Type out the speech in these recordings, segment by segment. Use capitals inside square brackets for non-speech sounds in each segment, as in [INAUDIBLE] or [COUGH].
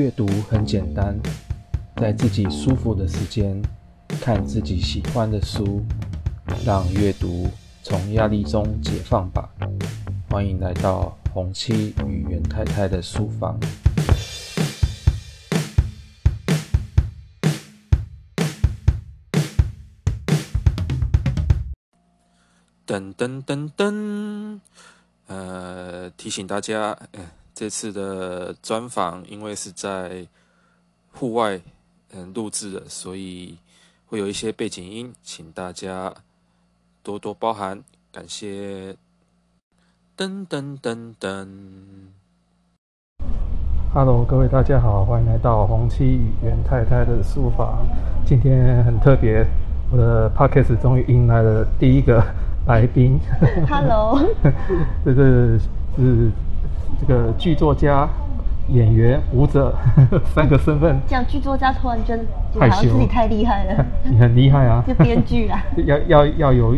阅读很简单，在自己舒服的时间看自己喜欢的书，让阅读从压力中解放吧。欢迎来到红七与袁太太的书房。噔噔噔噔，呃，提醒大家，呃，这次的专访因为是在户外嗯录制的，所以会有一些背景音，请大家多多包涵，感谢。噔噔噔噔，Hello，各位大家好，欢迎来到红七与袁太太的书房。今天很特别，我的 Podcast 终于迎来了第一个。来宾，Hello，[LAUGHS] 这是是这个剧作家、演员、舞者 [LAUGHS] 三个身份。讲剧作家突然间就好像自己太厉害了，你很厉害啊！就编剧啊，[LAUGHS] 要要要有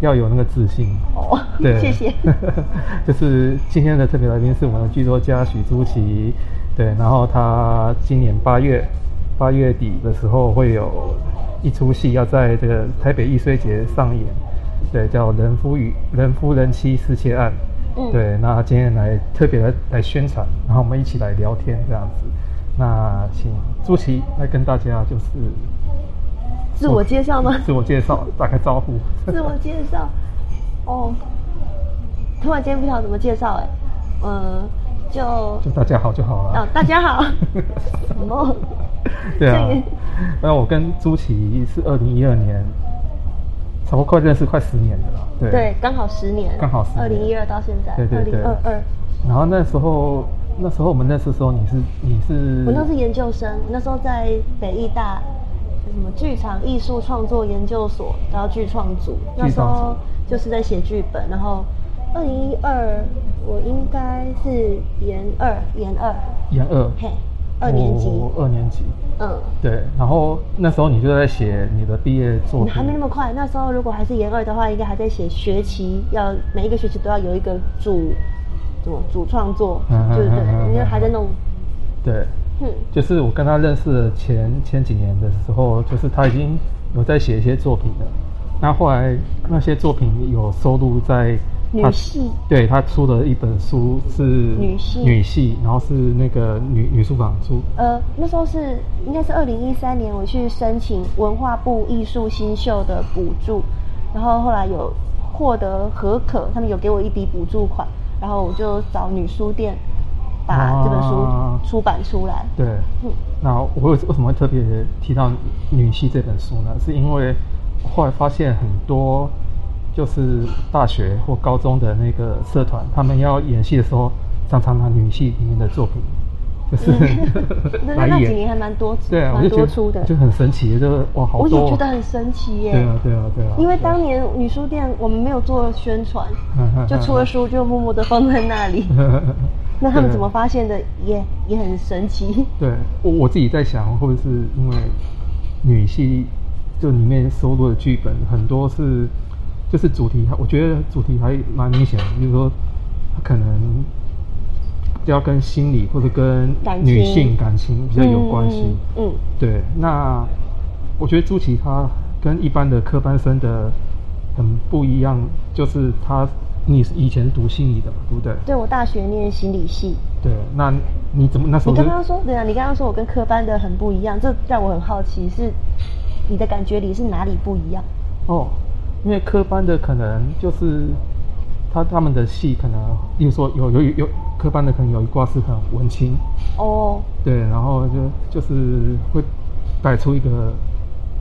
要有那个自信哦。对，谢谢。[LAUGHS] 就是今天的特别来宾是我们的剧作家许朱琪，对，然后他今年八月八月底的时候会有一出戏要在这个台北艺术节上演。对，叫人夫与人夫人妻失窃案。嗯，对，那今天来特别来来宣传，然后我们一起来聊天这样子。那请朱琪来跟大家就是自我介绍吗？自我介绍，打个招呼。自我介绍，哦，突然间不晓得怎么介绍哎，嗯，就就大家好就好了。哦，大家好。[LAUGHS] 什么？对啊。那我跟朱琪是二零一二年。差不多快认识快十年了啦，对，对，刚好十年，刚好十年，二零一二到现在，对对对，二零二二。然后那时候，那时候我们认识的时候，你是你是，我那是研究生，那时候在北艺大什么剧场艺术创作研究所，然后剧创组，那时候就是在写剧本。然后二零一二，我应该是研二，研二，研二，嘿。二年级，二年级，嗯，对。然后那时候你就在写你的毕业作品，还没那么快。那时候如果还是研二的话，应该还在写学期，要每一个学期都要有一个主，什么主创作，对不对？因为还在弄。对，嗯，就是我跟他认识的前前几年的时候，就是他已经有在写一些作品了。那后来那些作品有收录在。女系，对，他出的一本书是女系，女系，然后是那个女女书房出。呃，那时候是应该是二零一三年，我去申请文化部艺术新秀的补助，然后后来有获得合可，他们有给我一笔补助款，然后我就找女书店把这本书出版出来。啊、对，嗯，那我为什么会特别提到女系这本书呢？是因为后来发现很多。就是大学或高中的那个社团，他们要演戏的时候，常常拿女戏里面的作品，就是、嗯、[LAUGHS] 来演。那几年还蛮多，对啊，蛮多出的，就很神奇，就哇，好多。我也觉得很神奇耶。对啊，对啊，对啊。因为当年女书店我们没有做宣传，就出了书就默默的放在那里。[LAUGHS] 那他们怎么发现的也？也也很神奇。对，我我自己在想，会不会是因为女戏就里面收录的剧本很多是。就是主题，我觉得主题还蛮明显的，比如说，他可能要跟心理或者跟女性感情比较有关系。嗯，嗯，对。那我觉得朱琪他跟一般的科班生的很不一样，就是他，你以前读心理的嘛，对不对？对，我大学念心理系。对，那你怎么那时候？你刚刚说对啊，你刚刚说我跟科班的很不一样，这让我很好奇，是你的感觉里是哪里不一样？哦。因为科班的可能就是他他们的戏可能，例如说有有有科班的可能有一挂是很文青。哦，对，然后就就是会摆出一个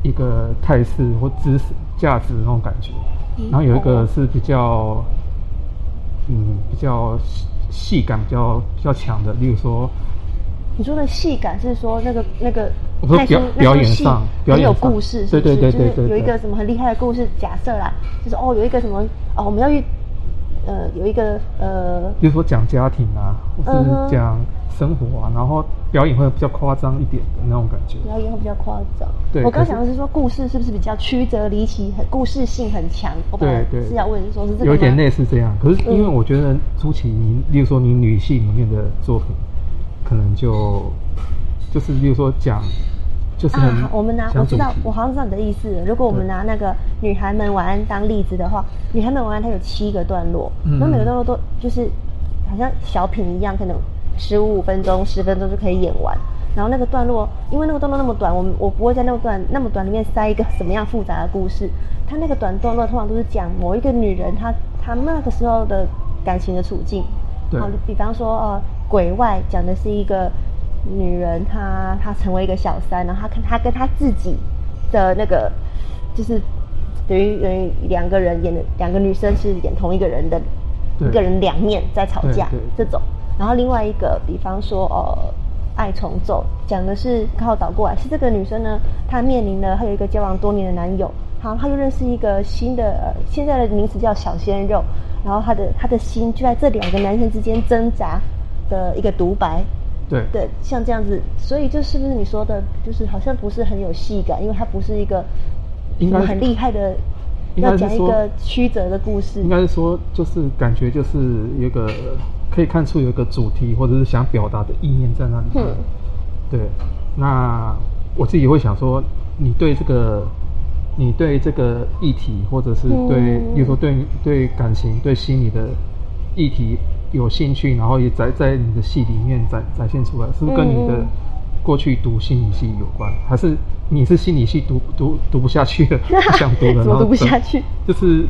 一个态势或知识价值的那种感觉，然后有一个是比较嗯比较戏感比较比较强的，例如说。你说的戏感是说那个那个，我说表表演上，表演有故事是不是，对对对对，就是有一个什么很厉害的故事，假设啦，就是哦有一个什么哦我们要去呃有一个呃，比如说讲家庭啊，或是讲生活啊，然后表演会比较夸张一点的那种感觉，表演会比较夸张。对，我刚想的是说故事是不是比较曲折离奇，很故事性很强？对对，是要问说是这个有点类似这样，可是因为我觉得朱琪，你例如说你女戏里面的作品。可能就就是比如说讲，就是我们拿我知道，我好像知道你的意思。如果我们拿那个《女孩们晚安》当例子的话，《女孩们晚安》它有七个段落，那、嗯、每个段落都就是好像小品一样，可能十五分钟、十分钟就可以演完。然后那个段落，因为那个段落那么短，我们我不会在那么短那么短里面塞一个什么样复杂的故事。它那个短段落通常都是讲某一个女人她她那个时候的感情的处境。对。好，比方说呃，鬼外讲的是一个女人，她她成为一个小三，然后她跟她跟她自己的那个就是等于等于两个人演的两个女生是演同一个人的，一个人两面在吵架这种。然后另外一个，比方说呃。爱重奏讲的是刚好倒过来，是这个女生呢，她面临了她有一个交往多年的男友，好，她又认识一个新的，呃，现在的名词叫小鲜肉，然后她的她的心就在这两个男生之间挣扎的一个独白，对对，像这样子，所以就是不是你说的，就是好像不是很有戏感，因为它不是一个应该很厉害的，要讲一个曲折的故事，应该是说就是感觉就是一个。可以看出有一个主题，或者是想表达的意念在那里。嗯，对。那我自己会想说，你对这个，你对这个议题，或者是对，比如说对对感情、对心理的议题有兴趣，然后也在在你的戏里面展展现出来，是不是跟你的过去读心理系有关？还是你是心理系读读读不下去了，[LAUGHS] 不想读了，怎么读不下去？就是。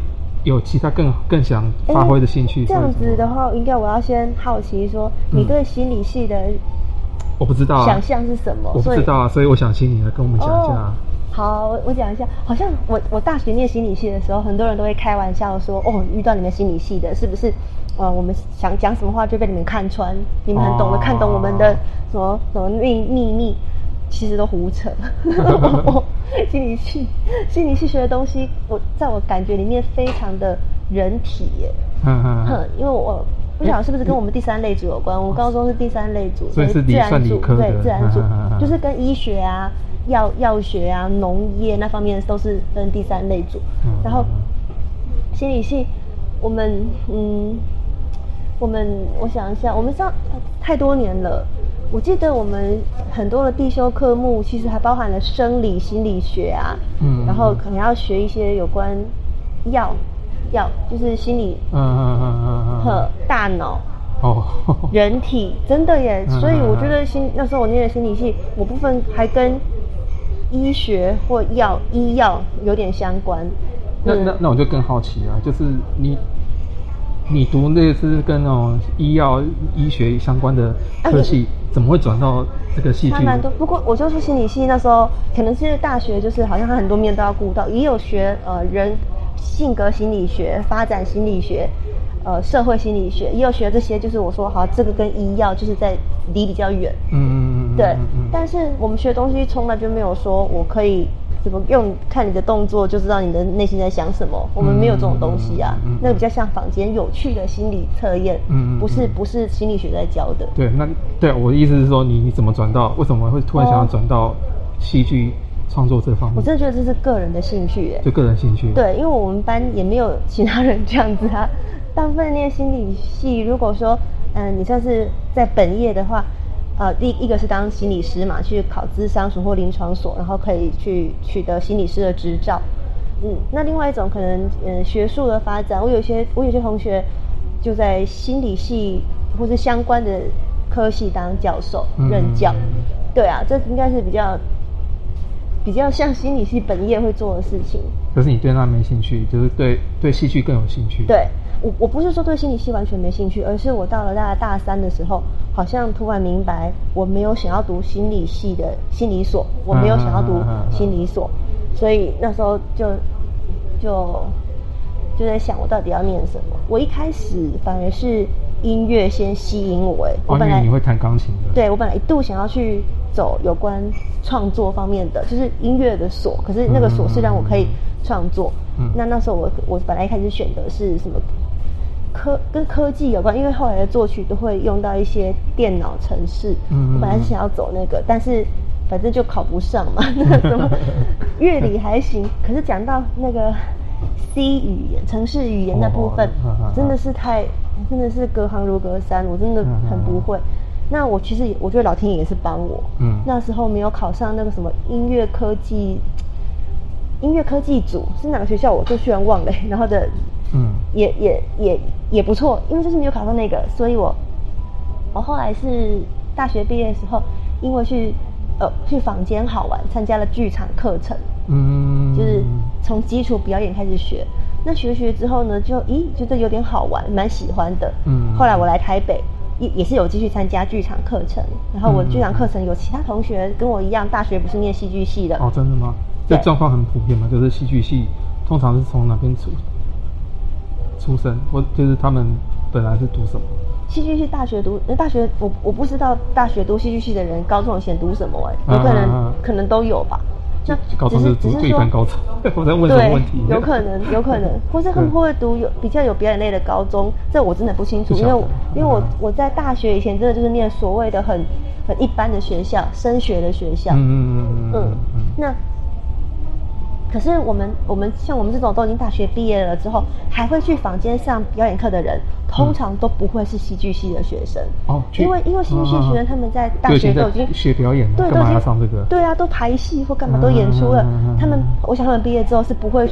有其他更更想发挥的兴趣？这样子的话，应该我要先好奇说，你对心理系的我不知道想象是什么？我不知道啊，所以我想请你来跟我们讲一下。好，我讲一下。好像我我大学念心理系的时候，很多人都会开玩笑说：“哦，遇到你们心理系的，是不是？呃，我们想讲什么话就被你们看穿，你们很懂得看懂我们的什么什么秘秘密。”其实都胡扯。[LAUGHS] 心理系，心理系学的东西，我在我感觉里面非常的人体耶。嗯嗯。哼，因为我不晓得是不是跟我们第三类组有关。我高中是第三类组，所以是自然组，对，自然组，就是跟医学啊、药药学啊、农业那方面都是分第三类组。然后心理系，我们嗯，我们我想一下，我们上太多年了。我记得我们很多的必修科目，其实还包含了生理心理学啊，嗯，然后可能要学一些有关药药，就是心理，嗯嗯嗯嗯和大脑哦，[LAUGHS] 人体真的耶，所以我觉得心那时候我念的心理系，某部分还跟医学或药医药有点相关。那那那我就更好奇了，就是你。你读那个是跟那种医药医学相关的科系，怎么会转到这个戏剧？蛮多，不过我就是心理系，那时候可能是大学，就是好像他很多面都要顾到，也有学呃人性格心理学、发展心理学、呃社会心理学，也有学这些。就是我说好，这个跟医药就是在离比较远。嗯嗯嗯。对，但是我们学的东西从来就没有说我可以。怎么用看你的动作就知道你的内心在想什么？我们没有这种东西啊，嗯嗯嗯、那个比较像坊间有趣的心理测验，嗯，不是不是心理学在教的。对，那对我的意思是说，你你怎么转到？为什么会突然想要转到戏剧创作这方面？我真的觉得这是个人的兴趣，哎，就个人兴趣。对，因为我们班也没有其他人这样子啊。大部分念心理系，如果说嗯，你算是在本业的话。呃，第一个是当心理师嘛，去考咨商所或临床所，然后可以去取得心理师的执照。嗯，那另外一种可能，嗯，学术的发展，我有些我有些同学就在心理系或是相关的科系当教授任教。嗯、对啊，这应该是比较比较像心理系本业会做的事情。可是你对那没兴趣，就是对对戏剧更有兴趣。对。我我不是说对心理系完全没兴趣，而是我到了大概大三的时候，好像突然明白我没有想要读心理系的心理所，我没有想要读心理所，所以那时候就就就在想我到底要念什么。我一开始反而是音乐先吸引我，哎，我本来你会弹钢琴的，对，我本来一度想要去走有关创作方面的，就是音乐的所，可是那个所是让我可以创作。嗯，那那时候我我本来一开始选的是什么？科跟科技有关，因为后来的作曲都会用到一些电脑程式。嗯，我本来是想要走那个，但是反正就考不上嘛。[LAUGHS] 那个什么乐理还行，可是讲到那个 C 语言、城市语言那部分，真的是太，真的是隔行如隔山，我真的很不会。那我其实我觉得老天爷也是帮我，嗯，那时候没有考上那个什么音乐科技，音乐科技组是哪个学校，我都居然忘了。然后的，嗯，也也也也不错，因为就是没有考上那个，所以我我后来是大学毕业的时候，因为去呃去坊间好玩，参加了剧场课程，嗯，就是从基础表演开始学。那学学之后呢，就咦觉得有点好玩，蛮喜欢的。嗯，后来我来台北。也也是有继续参加剧场课程，然后我剧场课程有其他同学跟我一样，大学不是念戏剧系的哦，真的吗？这状况很普遍嘛，就是戏剧系通常是从哪边出出身，或就是他们本来是读什么？戏剧系大学读，那大学我我不知道大学读戏剧系的人高中以前读什么哎、欸，有可能、可能都有吧。那高中是读一般高中，[LAUGHS] 我在问什么问题？有可能，有可能，[LAUGHS] 或是他们会不会读有比较有表演类的高中？这我真的不清楚，因为因为我我在大学以前真的就是念所谓的很很一般的学校，升学的学校。嗯嗯嗯嗯。那可是我们我们像我们这种都已经大学毕业了之后，还会去坊间上表演课的人，通常都不会是戏剧系的学生哦，因为因为戏剧系学生他们在大学都已经学表演了，对，干嘛要上这个？对啊，都排戏或干嘛都演出了。他们，我想他们毕业之后是不会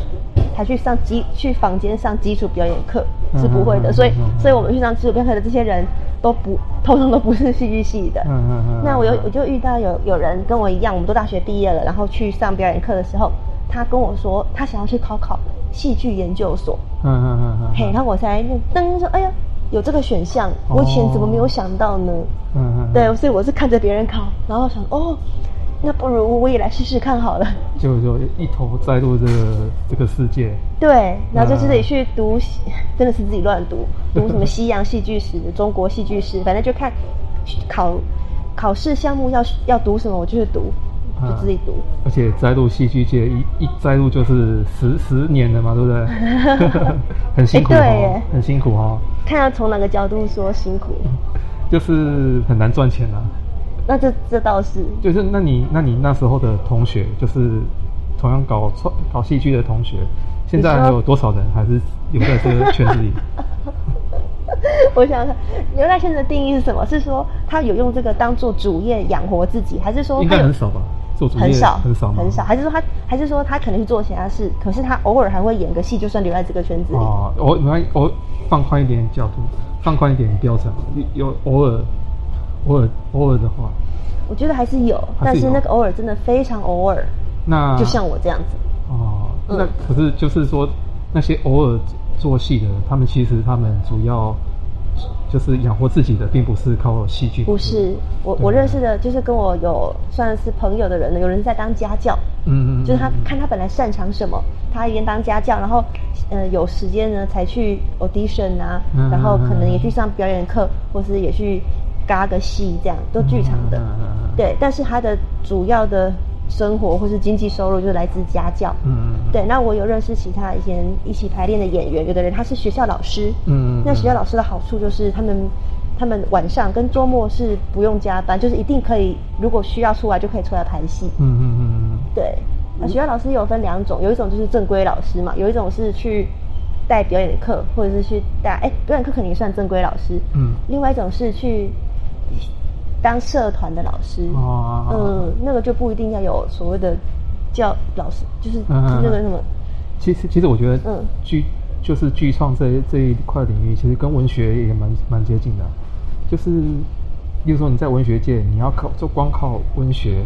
还去上基去坊间上基础表演课，是不会的。所以，所以我们去上基础表演课的这些人都不，通常都不是戏剧系的。嗯嗯嗯。那我有我就遇到有有人跟我一样，我们都大学毕业了，然后去上表演课的时候，他跟我说他想要去考考戏剧研究所。嗯嗯嗯嗯。嘿，然后我才噔说，哎呀。有这个选项，我以前怎么没有想到呢？嗯嗯，对，所以我是看着别人考，然后想哦，那不如我也来试试看好了。就就一头栽入这个这个世界。对，然后就自己去读，真的是自己乱读，[LAUGHS] 读什么西洋戏剧史、中国戏剧史，反正就看考考试项目要要读什么，我就去读。就自己读，而且栽入戏剧界一一栽入就是十十年了嘛，对不对？[LAUGHS] 很辛苦对，很辛苦哈。看要从哪个角度说辛苦，就是很难赚钱啊。那这这倒是，就是那你那你那时候的同学，就是同样搞创搞戏剧的同学，现在还有多少人还是留在这个圈子里？[LAUGHS] 我想想，留在圈子的定义是什么？是说他有用这个当做主业养活自己，还是说应该很少吧？做主业很少很少很少，还是说他还是说他可能去做其他事，可是他偶尔还会演个戏，就算留在这个圈子里。哦，我我放宽一点角度，放宽一点标准，有偶尔偶尔偶尔的话，我觉得还是有，但是那个偶尔真的非常偶尔。那就像我这样子哦，那可是就是说那些偶尔做戏的，他们其实他们主要。就是养活自己的，并不是靠戏剧。不是，我我认识的，就是跟我有算是朋友的人呢。有人在当家教，嗯嗯，就是他看他本来擅长什么，他一边当家教，然后呃有时间呢才去 audition 啊，然后可能也去上表演课，或是也去嘎个戏，这样都剧场的。对，但是他的主要的。生活或是经济收入就是来自家教，嗯，对。那我有认识其他以前一起排练的演员，有的人他是学校老师，嗯，那学校老师的好处就是他们他们晚上跟周末是不用加班，就是一定可以，如果需要出来就可以出来排戏，嗯嗯嗯嗯，对。那学校老师有分两种，有一种就是正规老师嘛，有一种是去带表演课，或者是去带，哎，表演课肯定算正规老师，嗯，另外一种是去。当社团的老师，哦、嗯，那个就不一定要有所谓的教老师，就是那个什么。其实，其实我觉得，嗯，剧就是剧创这这一块领域，其实跟文学也蛮蛮接近的。就是，例如说你在文学界，你要靠就光靠文学，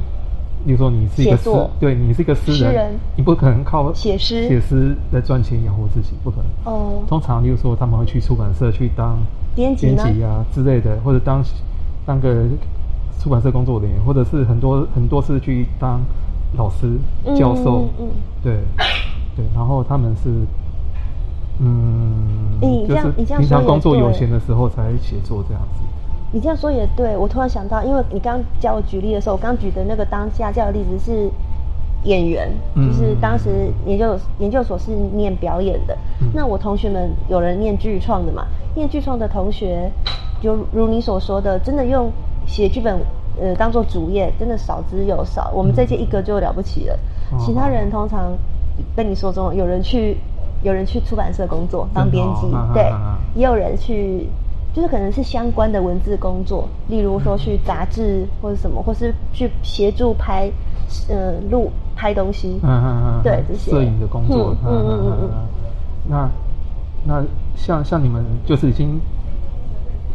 例如说你是一个诗，作对你是一个诗人，人你不可能靠写诗写诗来赚钱养活自己，不可能。哦。通常，例如说他们会去出版社去当编辑编辑啊之类的，或者当。当个出版社工作人员，或者是很多很多次去当老师、教授，嗯，对，[COUGHS] 对，然后他们是，嗯，你这样你这样说，平常工作有闲的时候才写作这样子。你这样说也对，我突然想到，因为你刚刚教我举例的时候，我刚举的那个当家教的例子是演员，就是当时研究研究所是念表演的，嗯、那我同学们有人念剧创的嘛，念剧创的同学。就如你所说的，真的用写剧本，呃，当做主业，真的少之又少。我们这届一个就了不起了，嗯、其他人通常跟你说中，有人去，有人去出版社工作当编辑，对，也有人去就是可能是相关的文字工作，例如说去杂志或者什么，或是去协助拍，呃，录拍东西，嗯嗯嗯，对这些。摄影的工作，嗯嗯嗯嗯，那那像像你们就是已经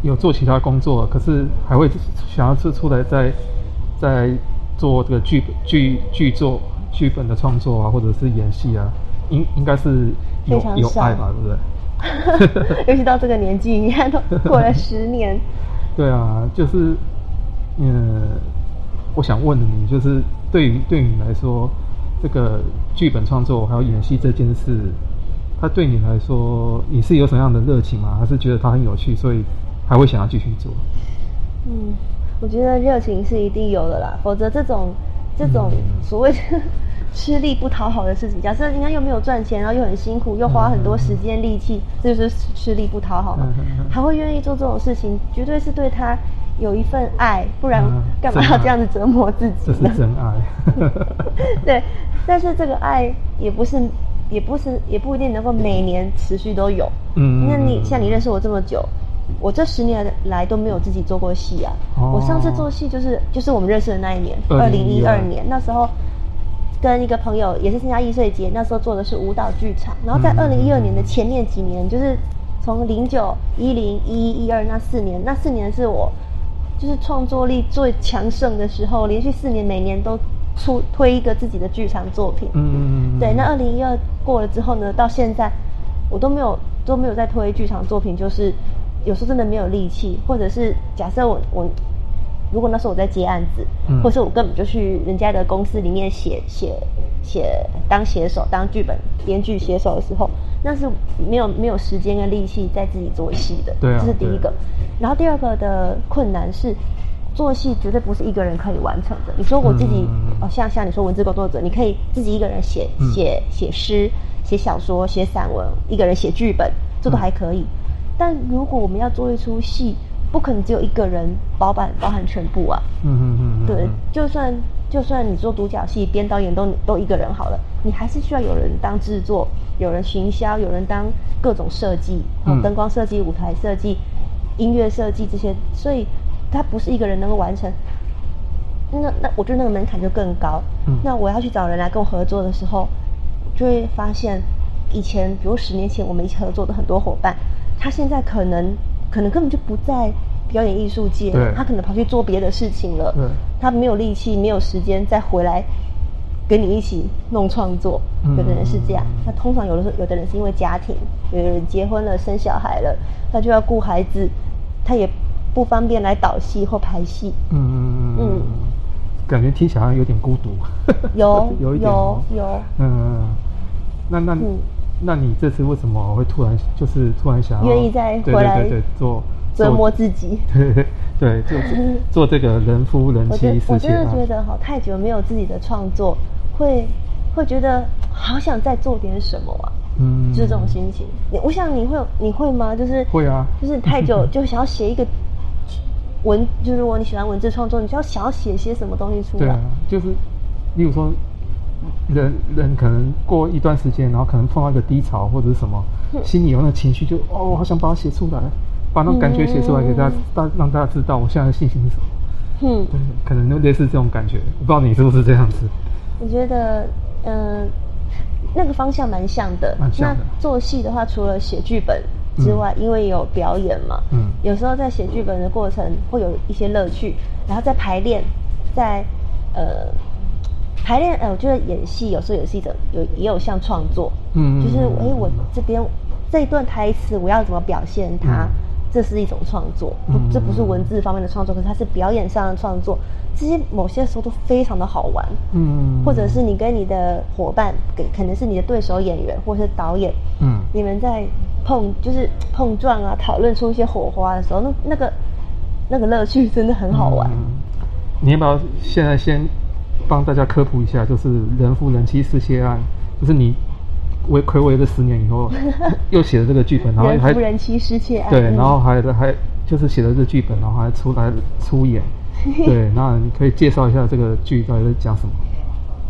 有做其他工作，可是还会想要出出来再再做这个剧剧剧作剧本的创作啊，或者是演戏啊，应应该是有有爱吧，对不对？[LAUGHS] 尤其到这个年纪，你看都过了十年。[LAUGHS] 对啊，就是，嗯，我想问你，就是对于对你来说，这个剧本创作还有演戏这件事，它对你来说，你是有什么样的热情吗？还是觉得它很有趣，所以还会想要继续做？嗯，我觉得热情是一定有的啦，否则这种这种所谓的。[LAUGHS] 嗯吃力不讨好的事情，假设人家又没有赚钱，然后又很辛苦，又花很多时间力气，这就是吃力不讨好嘛。还会愿意做这种事情，绝对是对他有一份爱，不然干嘛要这样子折磨自己呢？这是真爱。[LAUGHS] [LAUGHS] 对，但是这个爱也不是，也不是，也不一定能够每年持续都有。嗯，那你像你认识我这么久，我这十年来都没有自己做过戏啊。我上次做戏就是就是我们认识的那一年，二零一二年那时候。跟一个朋友也是参加艺穗节，那时候做的是舞蹈剧场。然后在二零一二年的前面几年，就是从零九、一零、一一、一二那四年，那四年是我就是创作力最强盛的时候，连续四年每年都出推一个自己的剧场作品。嗯嗯嗯。对，那二零一二过了之后呢，到现在我都没有都没有再推剧场作品，就是有时候真的没有力气，或者是假设我我。如果那时候我在接案子，嗯、或是我根本就去人家的公司里面写写写当写手、当剧本编剧写手的时候，那是没有没有时间跟力气在自己做戏的。对啊，这是第一个。然后第二个的困难是，做戏绝对不是一个人可以完成的。你说我自己、嗯、哦，像像你说文字工作者，你可以自己一个人写写写诗、写小说、写散文，一个人写剧本，这都还可以。嗯、但如果我们要做一出戏，不可能只有一个人包办包含全部啊！嗯嗯嗯，对，就算就算你做独角戏，编导演都都一个人好了，你还是需要有人当制作，有人行销，有人当各种设计，嗯，灯光设计、舞台设计、音乐设计这些，所以他不是一个人能够完成。那那我觉得那个门槛就更高。嗯，那我要去找人来跟我合作的时候，就会发现以前，比如十年前我们一起合作的很多伙伴，他现在可能。可能根本就不在表演艺术界，他可能跑去做别的事情了。他没有力气，没有时间再回来跟你一起弄创作。嗯、有的人是这样，那通常有的时候，有的人是因为家庭，有的人结婚了，生小孩了，他就要顾孩子，他也不方便来导戏或排戏。嗯嗯嗯，感觉听起来有点孤独。有 [LAUGHS] 有一点有有。嗯，那那。嗯那你这次为什么会突然就是突然想要愿意再回来对对对对做折磨自己？对 [LAUGHS] 对对，做 [LAUGHS] 做这个人夫人妻事情。我真的觉得哈，太久没有自己的创作，会会觉得好想再做点什么啊。嗯，就是这种心情。你我想你会你会吗？就是会啊，就是太久 [LAUGHS] 就想要写一个文，就是如果你喜欢文字创作，你就要想要写些什么东西出来。对啊，就是例如说。人人可能过一段时间，然后可能碰到一个低潮或者是什么，心里有那个情绪，就哦，我好想把它写出来，把那种感觉写出来给大家，大、嗯、让大家知道我现在的心情是什么。嗯，对，可能就类似这种感觉，我不知道你是不是这样子。我觉得，嗯、呃，那个方向蛮像的。蛮像的。那做戏的话，除了写剧本之外，嗯、因为有表演嘛，嗯，有时候在写剧本的过程会有一些乐趣，然后在排练，在呃。排练，呃，我觉得演戏有时候也是一种有也有像创作，嗯，就是哎、欸，我这边这一段台词我要怎么表现它，嗯、这是一种创作，不，这不是文字方面的创作，可是它是表演上的创作，这些某些时候都非常的好玩，嗯，或者是你跟你的伙伴，给可能是你的对手演员或者是导演，嗯，你们在碰就是碰撞啊，讨论出一些火花的时候，那那个那个乐趣真的很好玩。嗯、你要不要现在先？帮大家科普一下，就是人夫人妻失窃案，就是你为睽违了十年以后，[LAUGHS] 又写了这个剧本，然后还人夫人妻失窃案，对，然后还还就是写了这剧本，然后还出来出演，[LAUGHS] 对，那你可以介绍一下这个剧到底在讲什么？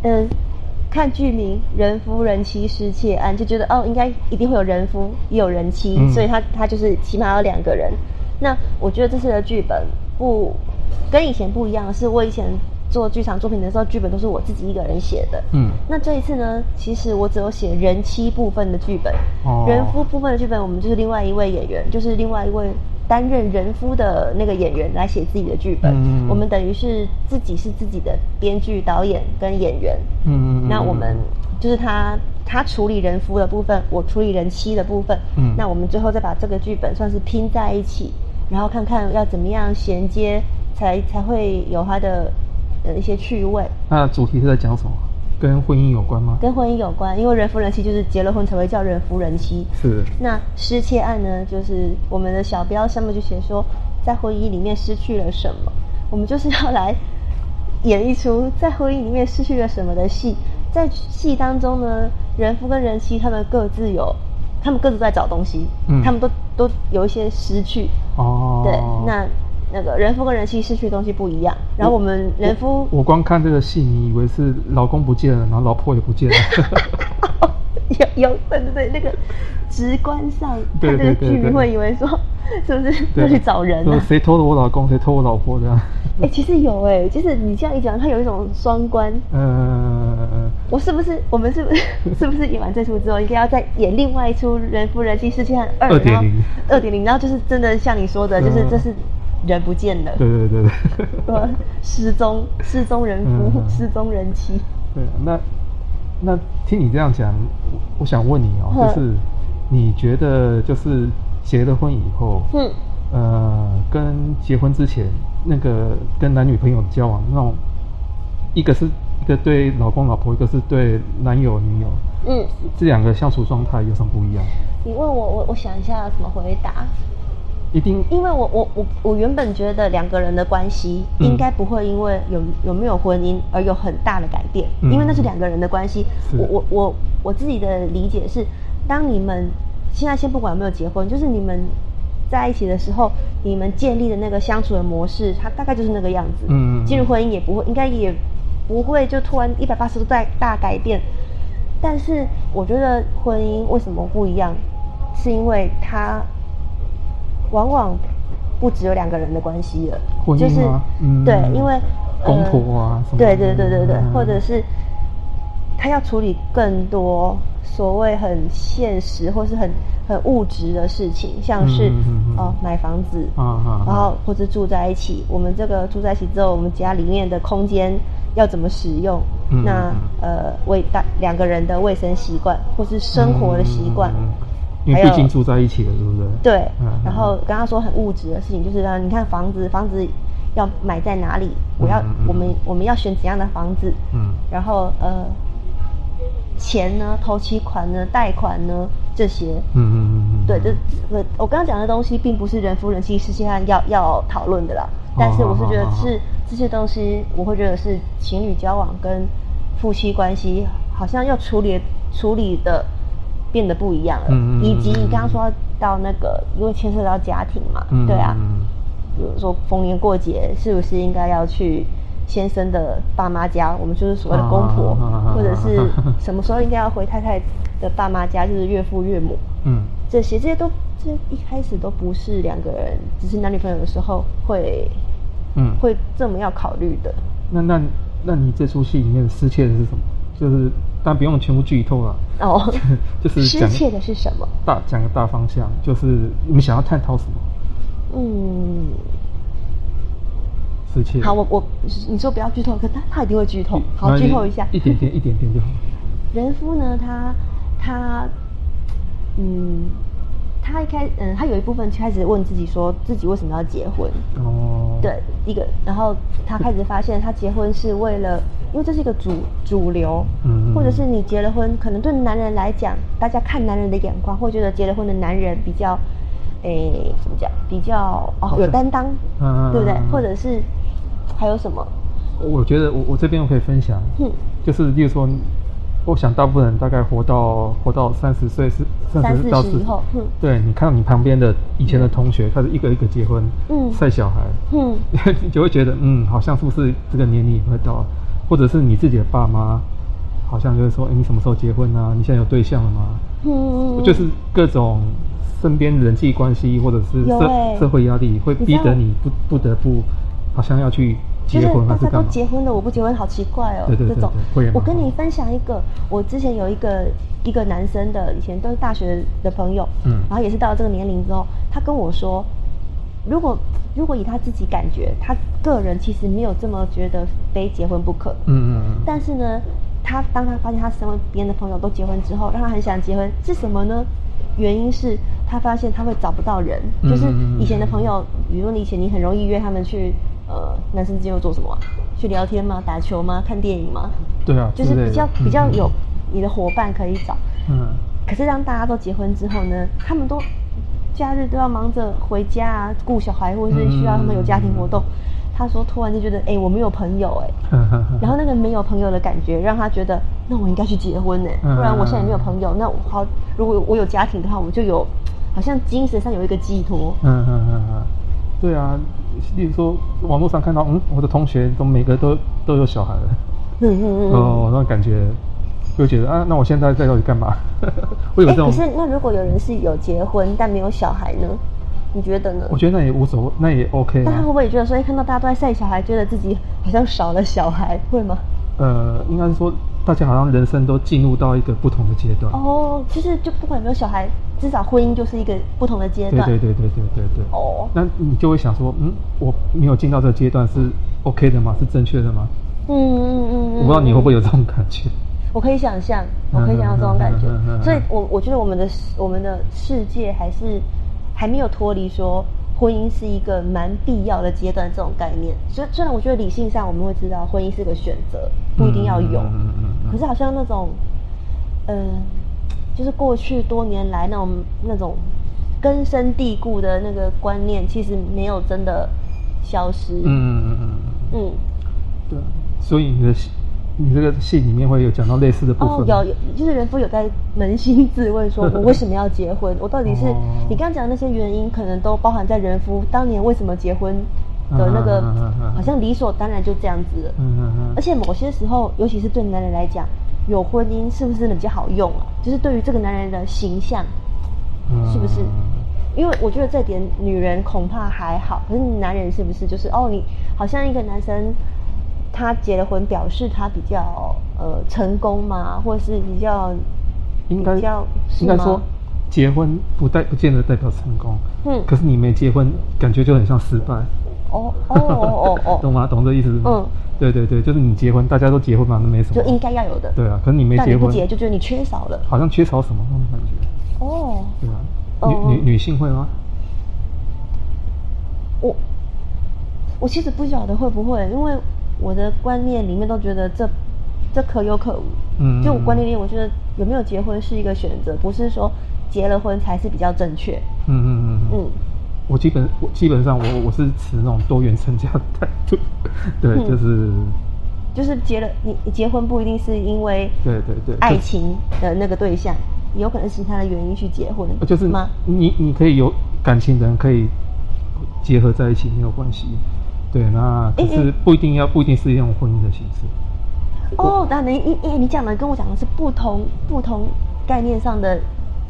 嗯，看剧名“人夫人妻失窃案”，就觉得哦，应该一定会有人夫也有人妻，嗯、所以他他就是起码有两个人。那我觉得这次的剧本不跟以前不一样，是我以前做剧场作品的时候，剧本都是我自己一个人写的。嗯，那这一次呢，其实我只有写人妻部分的剧本，哦，人夫部分的剧本，我们就是另外一位演员，就是另外一位担任人夫的那个演员来写自己的剧本。嗯，我们等于是自己是自己的编剧、导演跟演员。嗯嗯，那我们就是他他处理人夫的部分，我处理人妻的部分。嗯，那我们最后再把这个剧本算是拼在一起，然后看看要怎么样衔接，才才会有他的。的一些趣味。那主题是在讲什么？跟婚姻有关吗？跟婚姻有关，因为人夫人妻就是结了婚才会叫人夫人妻。是。那失窃案呢？就是我们的小标上面就写说，在婚姻里面失去了什么？我们就是要来演一出在婚姻里面失去了什么的戏。在戏当中呢，人夫跟人妻他们各自有，他们各自在找东西，嗯，他们都都有一些失去。哦。对，那。那个人夫跟人妻失去的东西不一样，然后我们人夫，我，我光看这个戏，你以为是老公不见了，然后老婆也不见了，[LAUGHS] 有有对对对，那个直观上看这个剧，你会以为说是不是要去找人啊？谁偷了我老公，谁偷我老婆这样？哎、欸，其实有哎、欸，就是你这样一讲，他有一种双关。嗯，我是不是我们是不是 [LAUGHS] 是不是演完这出之后，应该要再演另外一出人夫人妻失窃案二点零二点零，然后就是真的像你说的，就是这是。人不见了，对对对对，[LAUGHS] 失踪失踪人夫，嗯、失踪人妻。对，那那听你这样讲，我想问你哦，就是你觉得就是结了婚以后，嗯，呃，跟结婚之前那个跟男女朋友交往那种，一个是一个对老公老婆，一个是对男友女友，嗯，这两个相处状态有什么不一样？你问我，我我想一下怎么回答。一定，因为我我我我原本觉得两个人的关系应该不会因为有有没有婚姻而有很大的改变，嗯、因为那是两个人的关系。我我我我自己的理解是，当你们现在先不管有没有结婚，就是你们在一起的时候，你们建立的那个相处的模式，它大概就是那个样子。嗯，进入婚姻也不会，应该也不会就突然一百八十度大大改变。但是我觉得婚姻为什么不一样，是因为它。往往不只有两个人的关系了，就是、嗯、对，因为公婆啊、呃，对对对对对，或者是他要处理更多所谓很现实或是很很物质的事情，像是、哦买房子，啊、然后或者住在一起。我们这个住在一起之后，我们家里面的空间要怎么使用？嗯、那呃，卫大两个人的卫生习惯或是生活的习惯。因为毕竟住在一起了，对不对？对，然后刚刚说很物质的事情，就是让你看房子，房子要买在哪里？我要，我们我们要选怎样的房子？嗯，然后呃，钱呢？头期款呢？贷款呢？这些，嗯嗯嗯嗯对，这我我刚刚讲的东西，并不是人夫人妻是现在要要讨论的啦。但是我是觉得是这些东西，我会觉得是情侣交往跟夫妻关系，好像要处理处理的。变得不一样了，嗯、以及你刚刚说到那个，因为牵涉到家庭嘛，嗯、对啊，比如说逢年过节，是不是应该要去先生的爸妈家？我们就是所谓的公婆，啊、或者是什么时候应该要回太太的爸妈家？就是岳父岳母，嗯，这些这些都这一开始都不是两个人只是男女朋友的时候会，嗯，会这么要考虑的。那那那你这出戏里面失窃的是什么？就是。但不用全部剧透了哦，[LAUGHS] 就是失窃的是什么？大讲个大方向，就是你们想要探讨什么？嗯，失窃。好，我我你说不要剧透，可他他一定会剧透。好，剧透一下，一点点 [LAUGHS] 一点点就好。人夫呢，他他嗯。他一开嗯，他有一部分开始问自己，说自己为什么要结婚？哦，对，一个，然后他开始发现，他结婚是为了，因为这是一个主主流，嗯，或者是你结了婚，可能对男人来讲，大家看男人的眼光，会觉得结了婚的男人比较，诶，怎么讲？比较哦，有担当，嗯，对不对？或者是还有什么？我觉得我我这边我可以分享，嗯，就是例如说。我想大部分人大概活到活到三十岁是三十到四十后，嗯，对，你看到你旁边的以前的同学，他是一个一个结婚，嗯，生小孩，嗯，[LAUGHS] 你就会觉得，嗯，好像是不是这个年龄会到，或者是你自己的爸妈，好像就是说，哎，你什么时候结婚啊？你现在有对象了吗？嗯，就是各种身边人际关系或者是社、欸、社会压力，会逼得你不不得不，好像要去结婚还是干嘛？大家都结婚了，我不结婚好奇怪哦。对对对，对，这种会。我跟你分享一个，我之前有一个一个男生的，以前都是大学的朋友，嗯，然后也是到了这个年龄之后，他跟我说，如果如果以他自己感觉，他个人其实没有这么觉得非结婚不可，嗯嗯嗯，但是呢。他当他发现他身边别的朋友都结婚之后，让他很想结婚，是什么呢？原因是他发现他会找不到人，嗯、就是以前的朋友，比如说你以前你很容易约他们去，呃，男生之间又做什么？去聊天吗？打球吗？看电影吗？对啊，就是比较比较有你的伙伴可以找。嗯。可是当大家都结婚之后呢，他们都假日都要忙着回家啊，顾小孩，或者是需要他们有家庭活动。嗯他说：“突然就觉得，哎、欸，我没有朋友，哎，[LAUGHS] 然后那个没有朋友的感觉，让他觉得，那我应该去结婚呢，不然我现在也没有朋友。那我好，如果我有家庭的话，我就有，好像精神上有一个寄托。嗯嗯嗯嗯，对啊，例如说网络上看到，嗯，我的同学都每个都都有小孩了，嗯嗯嗯，哦，那感觉就觉得啊，那我现在在到底干嘛？[LAUGHS] 会有这种。可是那如果有人是有结婚但没有小孩呢？”你觉得呢？我觉得那也无所谓，那也 OK。但他会不会也觉得说，一看到大家都在晒小孩，觉得自己好像少了小孩，会吗？呃，应该是说，大家好像人生都进入到一个不同的阶段。哦，其实就不管有没有小孩，至少婚姻就是一个不同的阶段。对对对对对对对。哦，那你就会想说，嗯，我没有进到这个阶段是 OK 的吗？是正确的吗？嗯嗯嗯嗯。我不知道你会不会有这种感觉。我可以想象，我可以想象这种感觉。所以我我觉得我们的我们的世界还是。还没有脱离说婚姻是一个蛮必要的阶段这种概念，所以虽然我觉得理性上我们会知道婚姻是个选择，不一定要有，可是好像那种，嗯、呃，就是过去多年来那种那种根深蒂固的那个观念，其实没有真的消失。嗯嗯嗯嗯嗯，对，所以你的。你这个戏里面会有讲到类似的部分？哦，有有，就是人夫有在扪心自问，说 [LAUGHS] 我为什么要结婚？我到底是你刚刚讲的那些原因，可能都包含在人夫当年为什么结婚的那个，好像理所当然就这样子。嗯嗯嗯。而且某些时候，尤其是对男人来讲，有婚姻是不是真的比较好用啊？就是对于这个男人的形象，是不是？因为我觉得这点女人恐怕还好，可是男人是不是就是哦，你好像一个男生。他结了婚，表示他比较呃成功嘛，或者是比较应该比较应该说结婚不代不见得代表成功。嗯，可是你没结婚，感觉就很像失败。哦哦哦哦 [LAUGHS] 懂吗？懂这意思？嗯，对对对，就是你结婚，大家都结婚嘛，那没什么，就应该要有的。对啊，可是你没结婚，结就觉得你缺少了，好像缺少什么那种感觉。哦，对啊，女女女性会吗？我我其实不晓得会不会，因为。我的观念里面都觉得这这可有可无。嗯，就我观念里面，我觉得有没有结婚是一个选择，不是说结了婚才是比较正确。嗯嗯嗯嗯。我基本我基本上我我是持那种多元成家的态度。[LAUGHS] 对，就是就是结了你你结婚不一定是因为对对对爱情的那个对象，有可能是其他的原因去结婚。就是吗？你你可以有感情的人可以结合在一起没有关系。对，那可是不一定要，不一定是一种婚姻的形式。哦，那你你你讲的跟我讲的是不同不同概念上的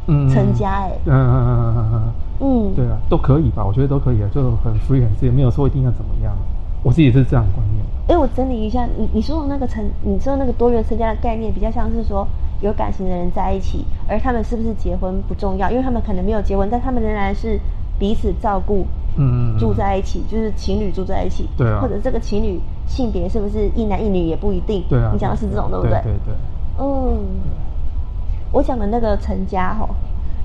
成家，哎，嗯嗯嗯嗯嗯嗯，嗯，对啊，都可以吧？我觉得都可以啊，就很 free 很自由，没有说一定要怎么样。我自己是这样观念。哎、欸，我整理一下，你你说的那个成，你说的那个多元成家的概念，比较像是说有感情的人在一起，而他们是不是结婚不重要，因为他们可能没有结婚，但他们仍然是彼此照顾。嗯，住在一起就是情侣住在一起，对啊，或者这个情侣性别是不是一男一女也不一定，对啊，你讲的是这种对不对？对对对，嗯，我讲的那个成家哈，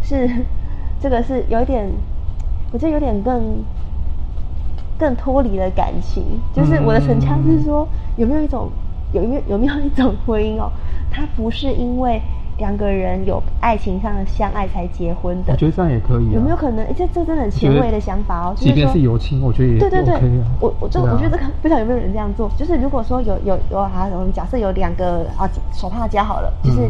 是 [LAUGHS] 这个是有一点，我觉得有点更更脱离了感情，就是我的成家是说有没有一种有没有有没有一种婚姻哦，它不是因为。两个人有爱情上的相爱才结婚的，我觉得这样也可以、啊。有没有可能？这这真的很前卫的想法哦。即便是友情，我觉得也、OK 啊、对对对。我我就、啊、我觉得这个不知道有没有人这样做。就是如果说有有有啊，我们假设有两个啊手帕夹好了，就是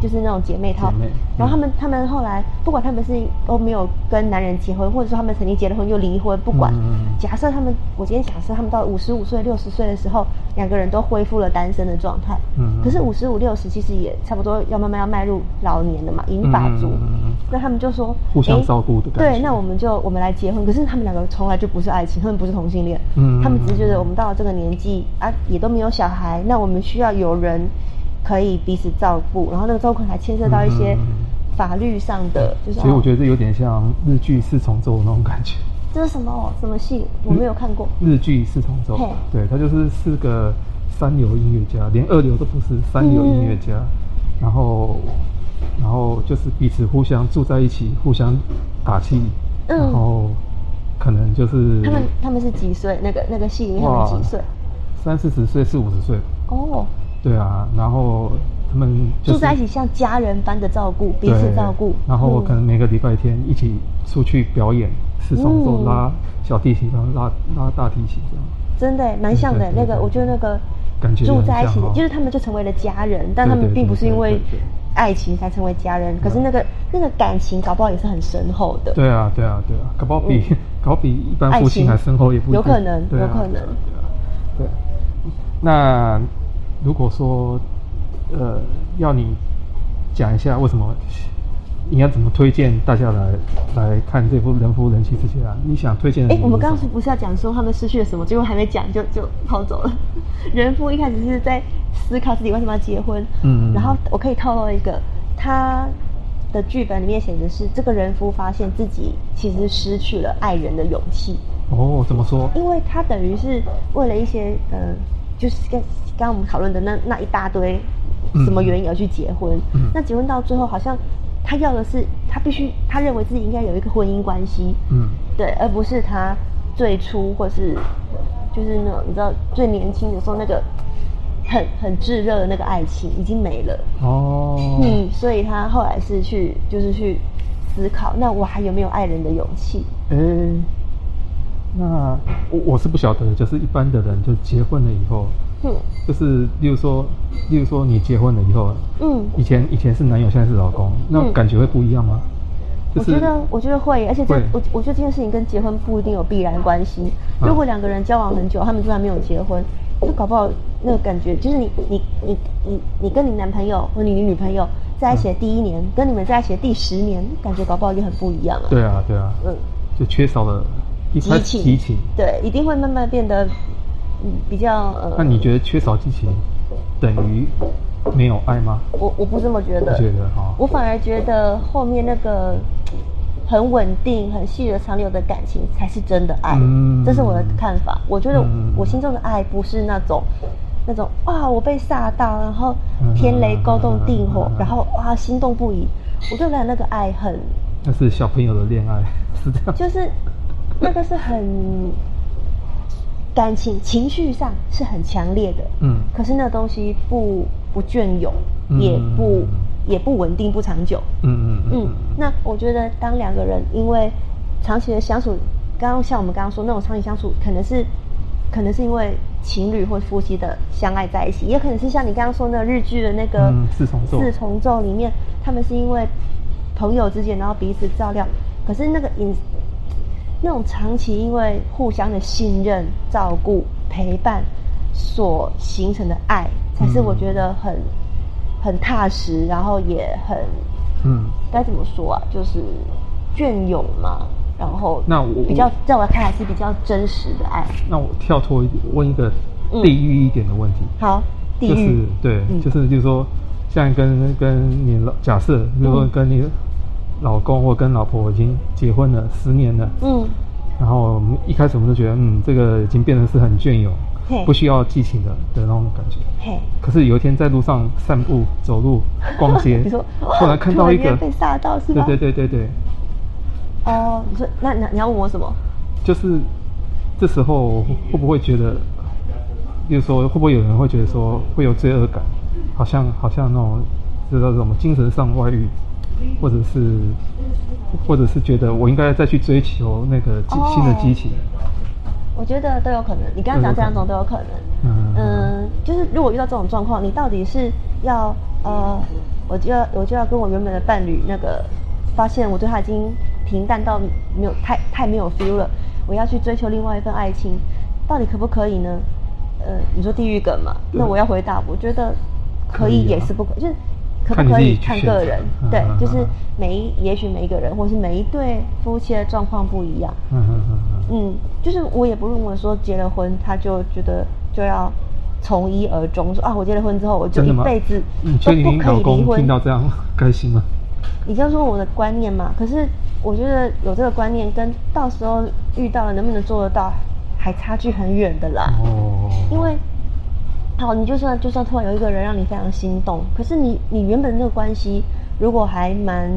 就是那种姐妹套。然后他们他们后来不管他们是都没有跟男人结婚，或者说他们曾经结了婚又离婚，不管。嗯、假设他们，我今天假设他们到五十五岁、六十岁的时候，两个人都恢复了单身的状态。嗯。可是五十五六十其实也差不多要慢慢要迈入老年了嘛，银发族。嗯、那他们就说互相照顾的感觉。对，那我们就我们来结婚。可是他们两个从来就不是爱情，他们不是同性恋。嗯。他们只是觉得我们到了这个年纪啊，也都没有小孩，那我们需要有人。可以彼此照顾，然后那个照顾还牵涉到一些法律上的，嗯、就是。所以我觉得这有点像日剧四重奏那种感觉。这是什么什么戏？我没有看过。日剧四重奏，对，他就是四个三流音乐家，连二流都不是，三流音乐家，嗯、然后然后就是彼此互相住在一起，互相打气，嗯、然后可能就是他们他们是几岁？那个那个戏里面他们几岁？三四十岁，四五十岁。哦。对啊，然后他们、就是、住在一起，像家人般的照顾，彼此照顾。然后可能每个礼拜天一起出去表演，四重奏拉小提琴，然后拉拉大提琴这样。真的蛮像的，那个我觉得那个感觉住在一起的，就是他们就成为了家人，但他们并不是因为爱情才成为家人，可是那个那个感情搞不好也是很深厚的。对啊，对啊，对啊，搞不好比搞比一般夫妻还深厚也不有可能，有可能。对，那。如果说，呃，要你讲一下为什么你要怎么推荐大家来来看这部《人夫人妻之妻》啊？你想推荐的？哎，我们刚刚是不是要讲说他们失去了什么？结果还没讲就 [LAUGHS] 就跑走了。人夫一开始是在思考自己为什么要结婚，嗯，然后我可以透露一个，他的剧本里面写的是这个人夫发现自己其实失去了爱人的勇气。哦，怎么说？因为他等于是为了一些呃。就是跟刚刚我们讨论的那那一大堆，什么原因而去结婚？嗯嗯、那结婚到最后，好像他要的是他必须，他认为自己应该有一个婚姻关系，嗯，对，而不是他最初或是就是那种你知道最年轻的时候那个很很炙热的那个爱情已经没了哦，嗯，所以他后来是去就是去思考，那我还有没有爱人的勇气？欸那我我是不晓得，就是一般的人就结婚了以后，嗯，就是例如说，例如说你结婚了以后，嗯，以前以前是男友，现在是老公，那感觉会不一样吗？就是、我觉得我觉得会，而且这我我觉得这件事情跟结婚不一定有必然关系。如果两个人交往很久，他们居然没有结婚，就搞不好那个感觉就是你你你你你跟你男朋友或你女朋友在一起的第一年，嗯、跟你们在一起的第十年，感觉搞不好也很不一样啊。对啊对啊，嗯，就缺少了。激情，激情，对，一定会慢慢变得，嗯，比较呃。那你觉得缺少激情等于没有爱吗？我我不这么觉得。觉得哈。我反而觉得后面那个很稳定、很细水长流的感情才是真的爱。嗯。这是我的看法。我觉得我心中的爱不是那种那种哇，我被吓到，然后天雷勾动地火，然后哇心动不已。我对来那个爱很。那是小朋友的恋爱，是这样。就是。那个是很感情情绪上是很强烈的，嗯，可是那个东西不不隽永，嗯、也不也不稳定，不长久，嗯嗯嗯，嗯。那我觉得，当两个人因为长期的相处，刚刚像我们刚刚说那种长期相处，可能是可能是因为情侣或夫妻的相爱在一起，也可能是像你刚刚说那个日剧的那个、嗯、四重奏四重奏里面，他们是因为朋友之间，然后彼此照料，可是那个隐。那种长期因为互相的信任、照顾、陪伴所形成的爱，才是我觉得很、嗯、很踏实，然后也很嗯，该怎么说啊？就是隽永嘛。然后那我比较在我看来是比较真实的爱。那我跳脱一点，问一个地狱一点的问题。嗯、好，地狱就是对，嗯、就是就是说，像跟跟你老假设，比如说跟你。老公或跟老婆已经结婚了十年了，嗯，然后我们一开始我们就觉得，嗯，这个已经变成是很隽永，不需要激情的的那种感觉，嘿。可是有一天在路上散步、走路、逛街，[LAUGHS] 你说，[LAUGHS] 后来看到一个被吓到是吧？对对对对对。哦，你说那你你要问我什么？就是这时候会不会觉得，比如说会不会有人会觉得说会有罪恶感，好像好像那种知道什么精神上外遇。或者是，或者是觉得我应该再去追求那个新的激情。我觉得都有可能。你刚刚讲这两种都有可能。嗯，嗯，就是如果遇到这种状况，你到底是要呃我就要我就要跟我原本的伴侣那个，发现我对他已经平淡到没有太太没有 feel 了，我要去追求另外一份爱情，到底可不可以呢？呃，你说地狱梗嘛？那我要回答，我觉得可以也是不可，可就是可不可以看个人，对，就是每一也许每一个人或是每一对夫妻的状况不一样。嗯嗯嗯嗯，就是我也不认为说结了婚他就觉得就要从一而终，说啊我结了婚之后我就一辈子都不可以离婚。听到这样开心吗？你刚说我的观念嘛，可是我觉得有这个观念跟到时候遇到了能不能做得到。还差距很远的啦，哦，因为，好，你就算就算突然有一个人让你非常心动，可是你你原本那个关系如果还蛮